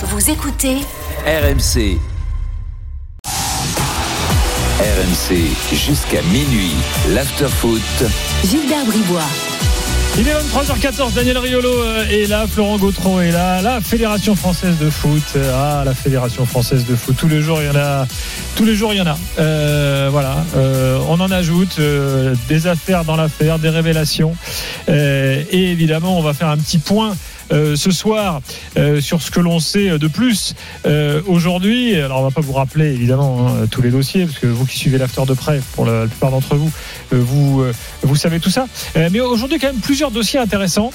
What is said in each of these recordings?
Vous écoutez RMC. RMC jusqu'à minuit. L'afterfoot. Gilbert Bribois. Il est 23h14, Daniel Riolo euh, est là, Florent Gautreau est là, la Fédération française de foot, euh, ah la Fédération française de foot, tous les jours il y en a, tous les jours il y en a. Euh, voilà, euh, on en ajoute euh, des affaires dans l'affaire, des révélations, Euh, et évidemment on va faire un petit point. Euh, ce soir, euh, sur ce que l'on sait de plus euh, aujourd'hui, alors on va pas vous rappeler évidemment hein, tous les dossiers, parce que vous qui suivez l'after de près, pour la, plupart d'entre vous, vous, vous savez tout ça. Mais aujourd'hui, quand même, plusieurs dossiers intéressants,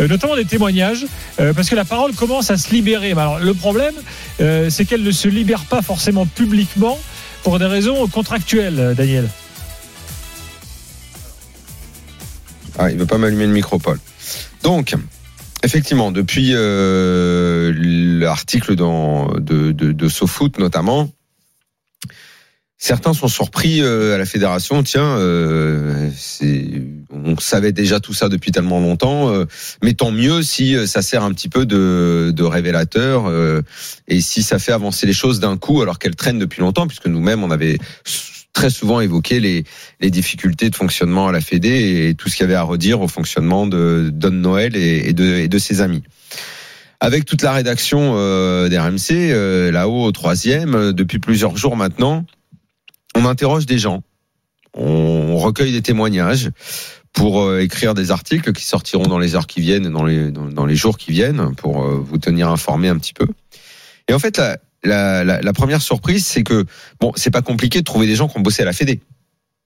notamment des témoignages, parce que la parole commence à se libérer. Alors, le problème, c'est qu'elle ne se libère pas forcément publiquement pour des raisons contractuelles, Daniel. Ah, il veut pas m'allumer le micro, Paul. Donc, effectivement, depuis euh, l'article de, de, de SoFoot notamment, certains sont surpris euh, à la fédération. Tiens, euh, on savait déjà tout ça depuis tellement longtemps, euh, mais tant mieux si euh, ça sert un petit peu de, de révélateur euh, et si ça fait avancer les choses d'un coup, alors qu'elles traînent depuis longtemps, puisque nous-mêmes on avait très souvent évoqué les, les difficultés de fonctionnement à la Fédé et tout ce qu'il y avait à redire au fonctionnement de Don Noël et, de, et de ses amis. Avec toute la rédaction euh, d'RMC, euh, là-haut au troisième, euh, depuis plusieurs jours maintenant, on interroge des gens, on recueille des témoignages pour euh, écrire des articles qui sortiront dans les heures qui viennent, dans les, dans, les jours qui viennent, pour euh, vous tenir informé un petit peu. Et en fait, la, la, la, la première surprise, c'est que bon, c'est pas compliqué de trouver des gens qui ont bossé à la Fédé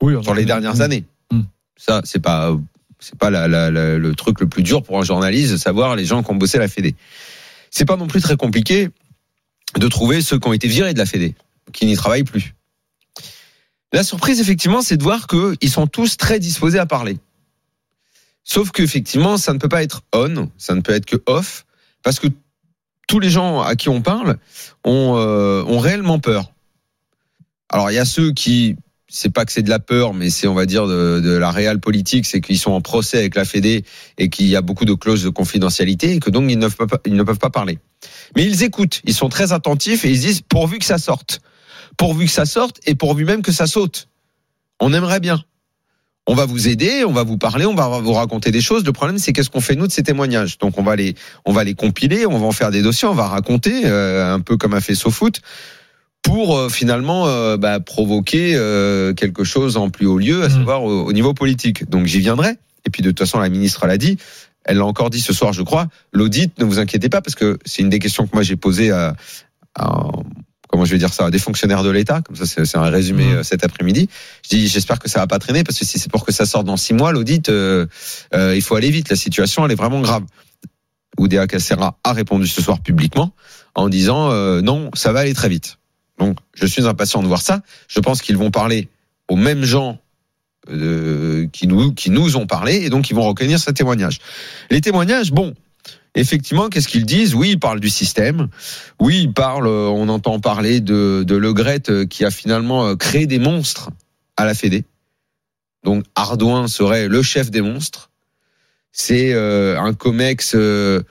Oui, dans les dernières années. Mm. Ça, c'est pas c'est pas la, la- la- le truc le plus dur pour un journaliste de savoir les gens qui ont bossé à la Fédé. C'est pas non plus très compliqué de trouver ceux qui ont été virés de la Fédé, qui n'y travaillent plus. La surprise, effectivement, c'est de voir qu'ils sont tous très disposés à parler. Sauf qu'effectivement, ça ne peut pas être on, ça ne peut être que off, parce que tous les gens à qui on parle ont, euh, ont réellement peur. Alors, il y a ceux qui c'est pas que c'est de la peur, mais c'est on va dire de, la réelle politique, c'est qu'ils sont en procès avec la Fédé et qu'il y a beaucoup de clauses de confidentialité et que donc ils ne peuvent pas, ils ne peuvent pas parler. Mais ils écoutent, ils sont très attentifs et ils se disent pourvu que ça sorte, pourvu que ça sorte et pourvu même que ça saute. On aimerait bien. On va vous aider, on va vous parler, on va vous raconter des choses. Le problème, c'est qu'est-ce qu'on fait nous de ces témoignages? Donc on va les, on va les compiler, on va en faire des dossiers, on va raconter euh, un peu comme a fait SoFoot pour euh, finalement euh, bah, provoquer euh, quelque chose en plus haut lieu, à Mhm. savoir au, au niveau politique. Donc j'y viendrai. Et puis de toute façon, la ministre l'a dit. Elle l'a encore dit ce soir, je crois. L'audit, ne vous inquiétez pas, parce que c'est une des questions que moi j'ai posées à, à- comment je vais dire ça, des fonctionnaires de l'État. Comme ça, c'est un résumé Mhm. euh, cet après-midi. Je dis, j'espère que ça va pas traîner, parce que si c'est pour que ça sorte dans six mois, l'audit, euh, euh, il faut aller vite. La situation, elle est vraiment grave. Oudéa Cacera a répondu ce soir publiquement en disant euh, non, ça va aller très vite. Donc, je suis impatient de voir ça. Je pense qu'ils vont parler aux mêmes gens euh, qui nous qui nous ont parlé et donc ils vont recueillir ce témoignage. Les témoignages, bon, effectivement, qu'est-ce qu'ils disent? Oui, ils parlent du système. Oui, ils parlent. euh, on entend parler de de Le Gret euh, qui a finalement euh, créé des monstres à la Fédé. Donc Ardouin serait le chef des monstres. C'est un comex. euh,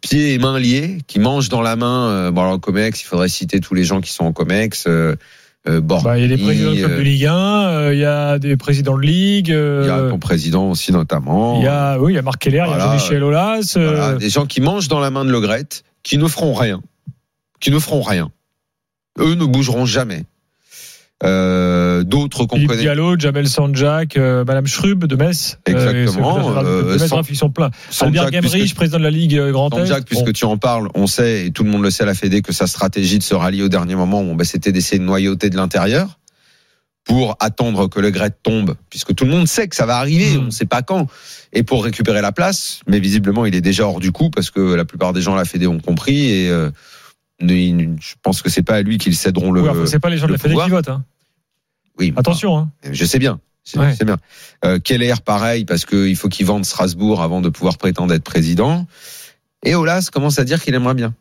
pieds et mains liés, qui mange dans la main. Bon, alors, Comex, il faudrait citer tous les gens qui sont en Comex. Euh, Bah, il y a des présidents de club de euh, Ligue 1, euh, il y a des présidents de Ligue, euh, il y a ton président aussi notamment. il y a, oui, il y a Marc Keller, il y a Voilà. Jean-Michel Aulas. euh, Voilà, des gens qui mangent dans la main de Le Gret, qui ne feront rien, qui ne feront rien. Eux ne bougeront jamais. Euh, D'autres qu'on connaît. Diallo, Jamel Sanjak, euh, Madame Schrub de Metz. Exactement, Euh, c'est- euh, de Metz, San- ils sont pleins. Albert Sanjak, Gamrich, puisque- président de la Ligue euh, Grand Est. Jean-Jacques, puisque Bon. tu en parles, on sait, et tout le monde le sait à la Fédé, que sa stratégie de se rallier au dernier moment, bon, bah, c'était d'essayer de noyauter de l'intérieur pour attendre que le Gret tombe, puisque tout le monde sait que ça va arriver, Mm. on ne sait pas quand, et pour récupérer la place, mais visiblement il est déjà hors du coup, parce que la plupart des gens à la Fédé ont compris, et euh, je pense que c'est pas à lui qu'ils céderont le... Oui, enfin, c'est pas les gens de la Fédé qui votent. Hein. oui, mais- Attention. Hein. je sais bien. Ouais. sais bien. Euh, Keller, pareil, parce qu'il faut qu'il vende Strasbourg avant de pouvoir prétendre être président. Et Olas commence à dire qu'il aimerait bien.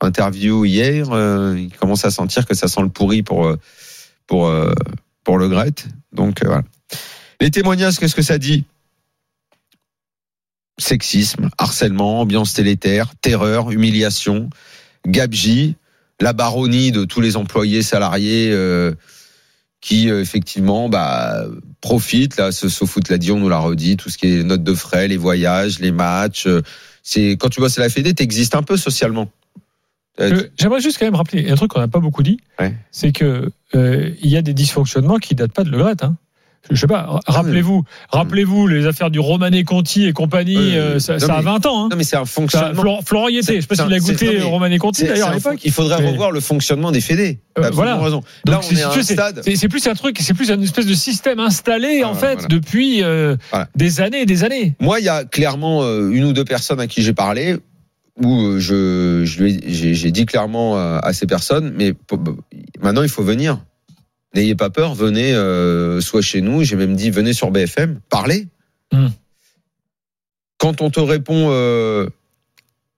Interview hier, euh, il commence à sentir que ça sent le pourri pour euh, pour euh, pour le Gret. Donc euh, voilà. Les témoignages, qu'est-ce que ça dit? Sexisme, harcèlement, ambiance télétaire, terreur, humiliation, gabegie, la baronnie de tous les employés salariés euh, qui euh, effectivement bah, profitent. Là, ce SoFoot l'a dit, on nous l'a redit, tout ce qui est notes de frais, les voyages, les matchs. euh, c'est quand tu bosses à la Fédé, t'existes un peu socialement. J'aimerais juste quand même rappeler un truc qu'on n'a pas beaucoup dit, Ouais. c'est que il y a des dysfonctionnements qui datent pas de Le Gret. Hein. Je sais pas. Rappelez-vous, rappelez-vous les affaires du Romané Conti et compagnie. Oui, oui, euh, ça, Non, ça a mais- 20 ans. Hein. Non, mais c'est un fonctionnement. Florent, Florent y était. Je sais pas s'il a goûté Romané Conti d'ailleurs à l'époque. Il faudrait Mais- revoir le fonctionnement des Fédés. Euh, voilà. raison. Donc, Là, on c'est- est à c'est- un c'est- stade. C'est c'est plus un truc, c'est plus une espèce de système installé en Ah, fait voilà. depuis euh, Voilà. des années et des années. Moi, il y a clairement euh, une ou deux personnes à qui j'ai parlé où je, j'ai dit clairement à ces personnes, mais maintenant il faut venir. N'ayez pas peur, venez euh, soit chez nous. J'ai même dit venez sur BFM, parlez. Hmm. Quand on te répond, euh,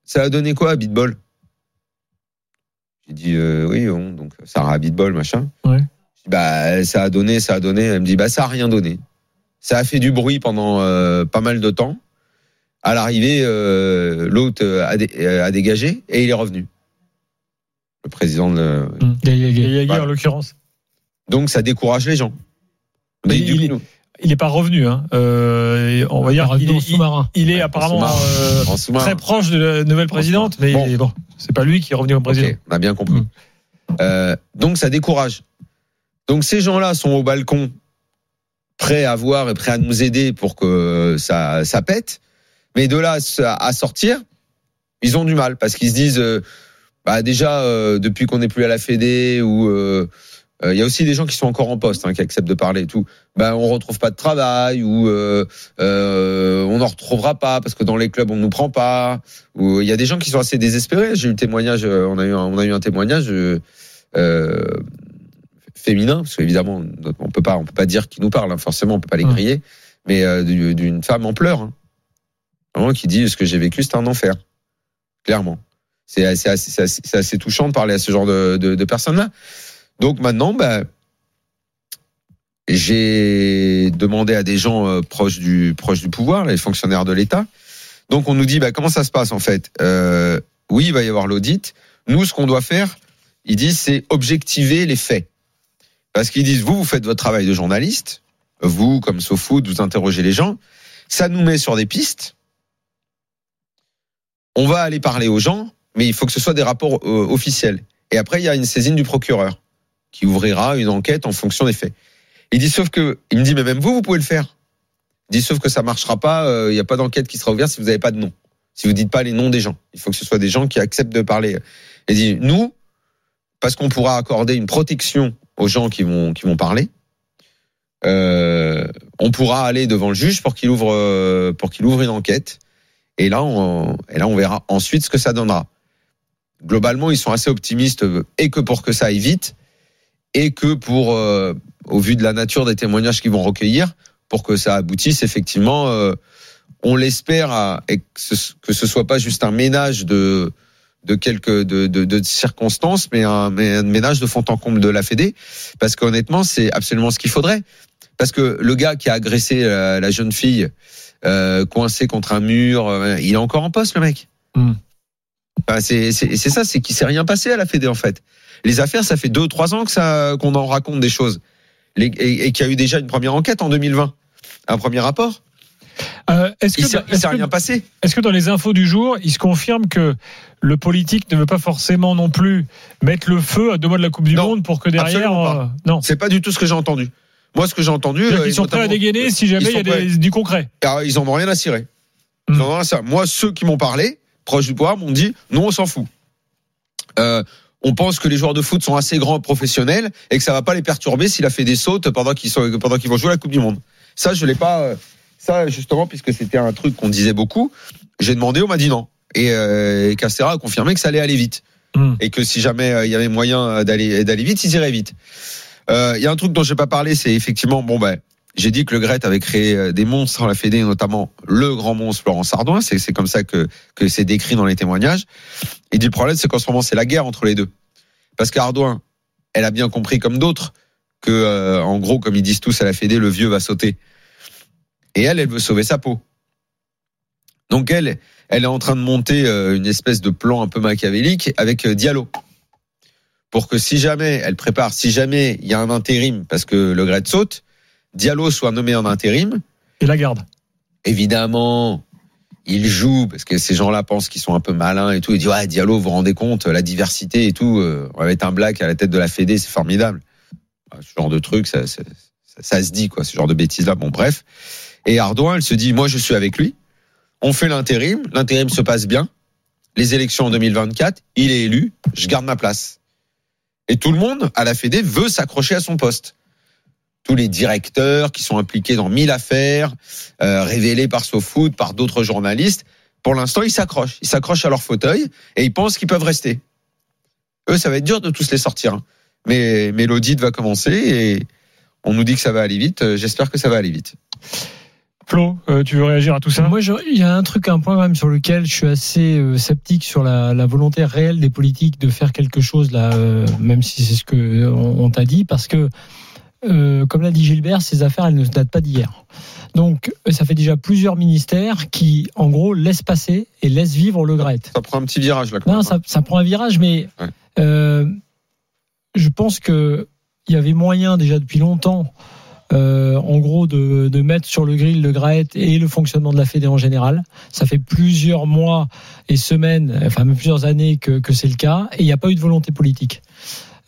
ça a donné quoi à Beatball? J'ai dit euh, oui, bon, donc Sarah Beatball, machin. Ouais. Bah ça a donné, ça a donné. Elle me dit bah ça a rien donné. Ça a fait du bruit pendant euh, pas mal de temps. À l'arrivée, euh, l'autre euh, a, dé- a dégagé et il est revenu. Le président de. Voilà. en l'occurrence. Donc ça décourage les gens. Mais Mais du il- coup, Il n'est pas revenu. Hein. Euh, on va dire Revenu il est, sous-marin. il est apparemment euh, très proche de la nouvelle présidente, mais Bon. bon, c'est pas lui qui est revenu au président. On a bien compris. Mm. Euh, donc ça décourage. Donc ces gens-là sont au balcon, prêts à voir et prêts à nous aider pour que ça, ça pète. Mais de là à à sortir, ils ont du mal parce qu'ils se disent, euh, bah déjà euh, depuis qu'on n'est plus à la Fédé ou euh, euh, il y a aussi des gens qui sont encore en poste, hein, qui acceptent de parler et tout. Ben on retrouve pas de travail ou euh, euh, on n'en retrouvera pas parce que dans les clubs on nous prend pas. Ou il y a des gens qui sont assez désespérés. J'ai eu témoignage, euh, on a eu un, on a eu un témoignage euh, féminin parce qu'évidemment on peut pas on peut pas dire qui nous parle, hein, forcément on peut pas les griller, mais euh, du- d'une femme en pleurs, hein. Vraiment, qui dit ce que j'ai vécu c'était un enfer, clairement. C'est assez, assez- c'est assez, c'est touchant de parler à ce genre de, de, de personnes-là. Donc maintenant, bah, j'ai demandé à des gens euh, proches du pouvoir, les fonctionnaires de l'État. Donc on nous dit bah, comment ça se passe en fait? Euh, oui, il va y avoir l'audit. Nous, ce qu'on doit faire, ils disent, c'est objectiver les faits. Parce qu'ils disent, vous, vous faites votre travail de journaliste. Vous, comme SoFood, vous interrogez les gens. Ça nous met sur des pistes. On va aller parler aux gens, mais il faut que ce soit des rapports euh, officiels. Et après, il y a une saisine du procureur qui ouvrira une enquête en fonction des faits. Il dit, sauf que, il me dit, mais même vous, vous pouvez le faire. Il dit, sauf que ça marchera pas, euh, il n'y a pas d'enquête qui sera ouverte si vous n'avez pas de nom. Si vous dites pas les noms des gens. Il faut que ce soit des gens qui acceptent de parler. Il dit, nous, parce qu'on pourra accorder une protection aux gens qui vont, qui vont parler, euh, on pourra aller devant le juge pour qu'il ouvre, euh, pour qu'il ouvre une enquête. Et là, on, et là, on verra ensuite ce que ça donnera. Globalement, ils sont assez optimistes euh, et que pour que ça aille vite, et que pour, euh, au vu de la nature des témoignages qu'ils vont recueillir, pour que ça aboutisse effectivement, euh, on l'espère, que ce, soit pas juste un ménage de de quelques de, de, de circonstances, mais un, mais un ménage de fond en comble de la Fédé, parce qu'honnêtement, c'est absolument ce qu'il faudrait. Parce que le gars qui a agressé la, la jeune fille, euh, coincé contre un mur, euh, il est encore en poste, le mec. Hmm. Enfin, c'est ça, c'est qu'il s'est rien passé à la Fédé en fait. Les affaires, ça fait deux trois ans que ça qu'on en raconte des choses, Les- et, et qu'il y a eu déjà une première enquête en 2020, un premier rapport. Euh, est-ce que, Il que- rien passé. est-ce que dans les infos du jour, il se confirme que le politique ne veut pas forcément non plus mettre le feu à deux mois de la Coupe du Non, Monde pour que derrière, euh, non. C'est pas du tout ce que j'ai entendu. Moi, ce que j'ai entendu, euh, qu'ils sont prêts à dégainer si jamais ils il y a des- du concret. Alors, ils en ont rien à cirer. Ils Hmm. en ont rien à cirer. Moi, ceux qui m'ont parlé, proches du pouvoir, m'ont dit non, on s'en fout. Euh, on pense que les joueurs de foot sont assez grands professionnels et que ça va pas les perturber s'il a fait des sautes pendant qu'ils sont pendant qu'ils vont jouer la Coupe du Monde. Ça, je l'ai pas. euh, Ça, justement, puisque c'était un truc qu'on disait beaucoup, j'ai demandé, on m'a dit non. Et, euh, et Castera a confirmé que ça allait aller vite Hmm. et que si jamais euh, il y avait moyen d'aller d'aller vite, ils iraient vite. Euh, Il y a un truc dont j'ai pas parlé, c'est effectivement bon ben j'ai dit que le Gret avait créé euh, des monstres à la Fédé, notamment le grand monstre Florent Sardouin. C'est comme ça que que c'est décrit dans les témoignages. Et du problème, c'est qu'en ce moment, c'est la guerre entre les deux. Parce qu'Ardouin, elle a bien compris comme d'autres que, euh, en gros, comme ils disent tous à la Fédé, le vieux va sauter. Et elle, elle veut sauver sa peau. Donc elle, elle est en train de monter euh, une espèce de plan un peu machiavélique avec Diallo. Pour que si jamais elle prépare, si jamais il y a un intérim, parce que le Gret saute, Diallo soit nommé en intérim, Et la garde. évidemment, il joue parce que ces gens-là pensent qu'ils sont un peu malins et tout. Ils disent ouais, Diallo, vous vous rendez compte, la diversité et tout. euh, on va mettre un black à la tête de la Fédé, c'est formidable. Ce genre de truc, ça, ça, ça, ça se dit quoi, ce genre de bêtises-là. Bon, bref. Et Ardouin, elle se dit, moi, je suis avec lui. On fait l'intérim, l'intérim se passe bien. Les élections en 2024, il est élu, je garde ma place. Et tout le monde à la Fédé veut s'accrocher à son poste tous les directeurs qui sont impliqués dans mille affaires, euh, révélées par SoFoot, par d'autres journalistes. Pour l'instant, ils s'accrochent. Ils s'accrochent à leur fauteuil et ils pensent qu'ils peuvent rester. Eux, ça va être dur de tous les sortir. hein. Mais, mais l'audit va commencer et on nous dit que ça va aller vite. Euh, J'espère que ça va aller vite. Flo, euh, tu veux réagir à tout ça? Moi, il y a un truc, un point quand même sur lequel je suis assez euh, sceptique sur la, la volonté réelle des politiques de faire quelque chose là, euh, même si c'est ce que euh, on, on t'a dit, parce que euh, comme l'a dit Gilbert, ces affaires elles ne datent pas d'hier. Donc, euh, ça fait déjà plusieurs ministères qui, en gros, laissent passer et laissent vivre le Gret. Ça prend un petit virage là. quand Non, même, ça, hein. ça prend un virage, mais Ouais. euh, je pense que il y avait moyen déjà depuis longtemps, euh, en gros, de, de mettre sur le grill le GRAET et le fonctionnement de la Fédé en général. Ça fait plusieurs mois et semaines, enfin même plusieurs années que, que c'est le cas, et il n'y a pas eu de volonté politique.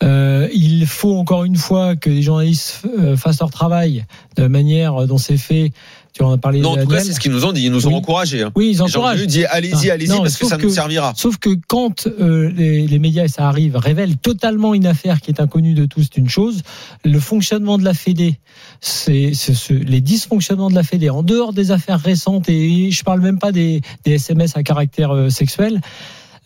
Euh, il faut encore une fois que les journalistes euh, fassent leur travail de la manière dont c'est fait. Tu en as parlé. Non, en tout cas, c'est ce qu'ils nous ont dit. Ils nous ont Oui. encouragés. hein. Oui, ils encouragent. ont dit allez-y, allez-y, parce que ça que- nous servira. Sauf que quand euh, les, les médias, et ça arrive, révèlent totalement une affaire qui est inconnue de tous, c'est une chose. Le fonctionnement de la Fédé, c'est c'est ce- les dysfonctionnements de la Fédé, en dehors des affaires récentes, et je parle même pas des, des SMS à caractère euh, sexuel,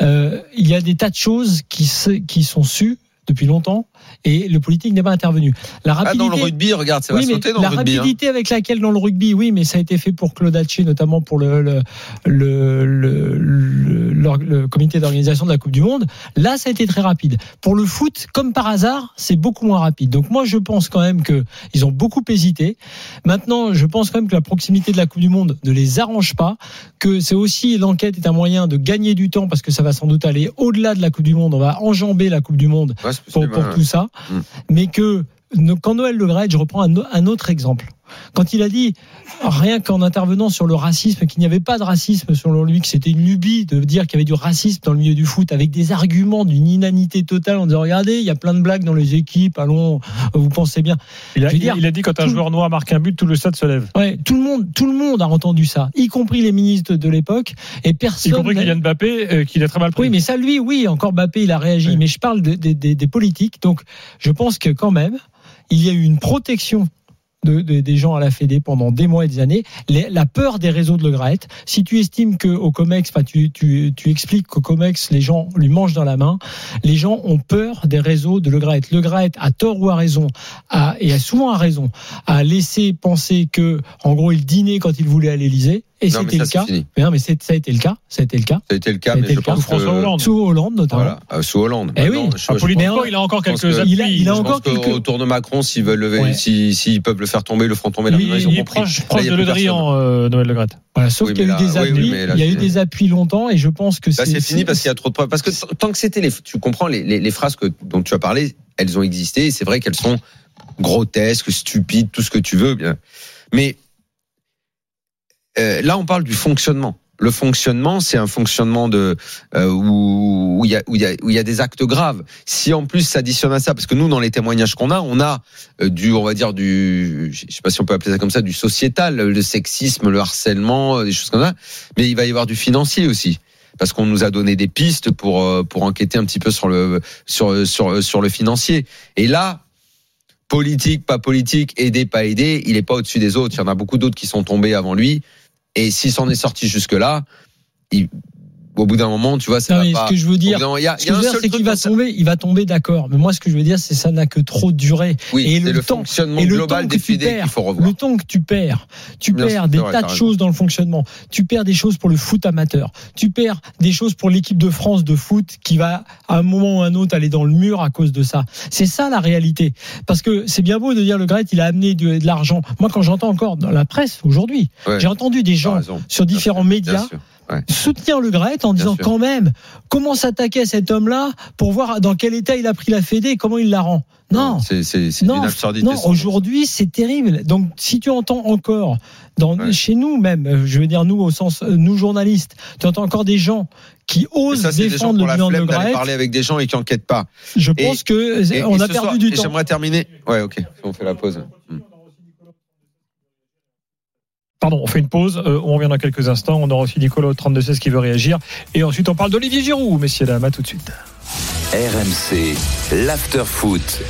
euh, il y a des tas de choses qui, se- qui sont sues depuis longtemps, et le politique n'est pas intervenu. La Ah, rapidité, dans le rugby, regarde, ça va sauter dans la le rugby. hein. rapidité avec laquelle dans le rugby, oui, mais ça a été fait pour Claude Haché, notamment pour le, le, le, le, le- comité d'organisation de la Coupe du Monde. Là, ça a été très rapide. Pour le foot, comme par hasard, c'est beaucoup moins rapide. Donc moi, je pense quand même que ils ont beaucoup hésité. Maintenant, je pense quand même que la proximité de la Coupe du Monde ne les arrange pas, que c'est aussi l'enquête est un moyen de gagner du temps parce que ça va sans doute aller au-delà de la Coupe du Monde. On va enjamber la Coupe du Monde Ouais, pour, tout ça, Mm. mais que quand Noël Le Graët, je reprends un autre exemple, quand il a dit rien qu'en intervenant sur le racisme, qu'il n'y avait pas de racisme selon lui, que c'était une lubie de dire qu'il y avait du racisme dans le milieu du foot, avec des arguments d'une inanité totale, en disant regardez, il y a plein de blagues dans les équipes, allons, vous pensez bien. il a, dire, il a dit quand un tout- joueur noir marque un but, tout le stade se lève. Ouais, tout le monde, tout le monde a entendu ça, y compris les ministres de l'époque, et Y personne. compris n'a- Kylian Mbappé, euh, qu'il a très mal pris. oui, mais ça, lui, oui, encore Bappé, il a réagi. Oui. Mais je parle de- de- des- des politiques. Donc, je pense que quand même, il y a eu une protection de, de- des gens à la Fédé pendant des mois et des années. La peur des réseaux de Le Graët. Si tu estimes que au Comex, enfin, tu, tu, tu expliques qu'au Comex, les gens lui mangent dans la main, les gens ont peur des réseaux de Le Graët. Le Graët, à tort ou à raison, et a souvent raison, a laissé penser que, en gros, il dînait quand il voulait à l'Élysée. Et Non, mais c'était le c'est cas. fini. Mais non, mais c'est- ça a été le cas. Ça a été le cas. Ça a été le cas, Ça a mais été je le cas. pense François que- Hollande. Sous Hollande, notamment. Voilà, euh, sous Hollande. Eh oui. je- Ah, je pense- il a encore quelques que- appuis. Il a- il a Je encore pense quelques- qu'autour de Macron, s'ils veulent lever, Ouais. si- s'ils peuvent le faire tomber, ils le feront tomber. Là, Il- ils ont Il est proche, Là, proche il y a de Le Drian, euh, Noël Le Graët. Voilà, sauf Oui, qu'il y a eu des là- oui, appuis, là, il y a eu c'est- des appuis longtemps et je pense que Là, c'est fini parce qu'il y a trop de preuves. Parce que tant que c'était les, tu comprends les, phrases que, dont tu as parlé, elles ont existé. et C'est vrai qu'elles sont grotesques, stupides, tout ce que tu veux. Bien. Mais euh, là, on parle du fonctionnement. Le fonctionnement, c'est un fonctionnement de où il y a des actes graves. Si en plus s'additionne à ça, parce que nous, dans les témoignages qu'on a, on a euh, du, on va dire du, je sais pas si on peut appeler ça comme ça, du sociétal, le sexisme, le harcèlement, euh, des choses comme ça. Mais il va y avoir du financier aussi parce qu'on nous a donné des pistes pour pour enquêter un petit peu sur le sur sur sur le financier. Et là, politique, pas politique, aidé, pas aidé, il est pas au-dessus des autres. Il y en a beaucoup d'autres qui sont tombés avant lui. Et s'il s'en est sorti jusque là, il au bout d'un moment, tu vois, ça Non, va mais pas. ce que je veux dire, c'est qu'il va tomber, il va tomber, d'accord. Mais moi, ce que je veux dire, c'est que ça n'a que trop duré. Oui, et le le temps- fonctionnement et le global temps des tu perds, qu'il faut revoir. Le temps que tu perds, tu Bien perds des vrai, tas de choses dans le fonctionnement. Tu perds des choses pour le foot amateur. Tu perds des choses pour l'équipe de France de foot qui va à un moment ou à un autre aller dans le mur à cause de ça. C'est ça la réalité. Parce que c'est bien beau de dire le Gret, il a amené de, de l'argent. Moi, quand j'entends encore dans la presse aujourd'hui, Ouais. j'ai entendu des gens sur différents médias sûr. Ouais. soutenir le Gret en Bien disant sûr. quand même comment s'attaquer à cet homme-là pour voir dans quel état il a pris la Fédé et comment il la rend. Non. c'est c'est c'est Non, une absurdité. non, aujourd'hui c'est terrible. Donc si tu entends encore, dans, Ouais. chez nous même, euh, je veux dire nous au sens euh, nous journalistes, tu entends encore des gens qui osent ça, c'est des gens défendre qui le bilan de parler avec des gens et qui enquêtent pas. Je Et- pense que Et- on et a perdu soir- du temps. J'aimerais terminer. Ouais, ok. On fait la pause. Hmm. Pardon, on fait une pause. euh, on revient dans quelques instants. On aura aussi Nicolas au 32-16 qui veut réagir. Et ensuite, on parle d'Olivier Giroud, messieurs, dames. À tout de suite. RMC, l'after foot.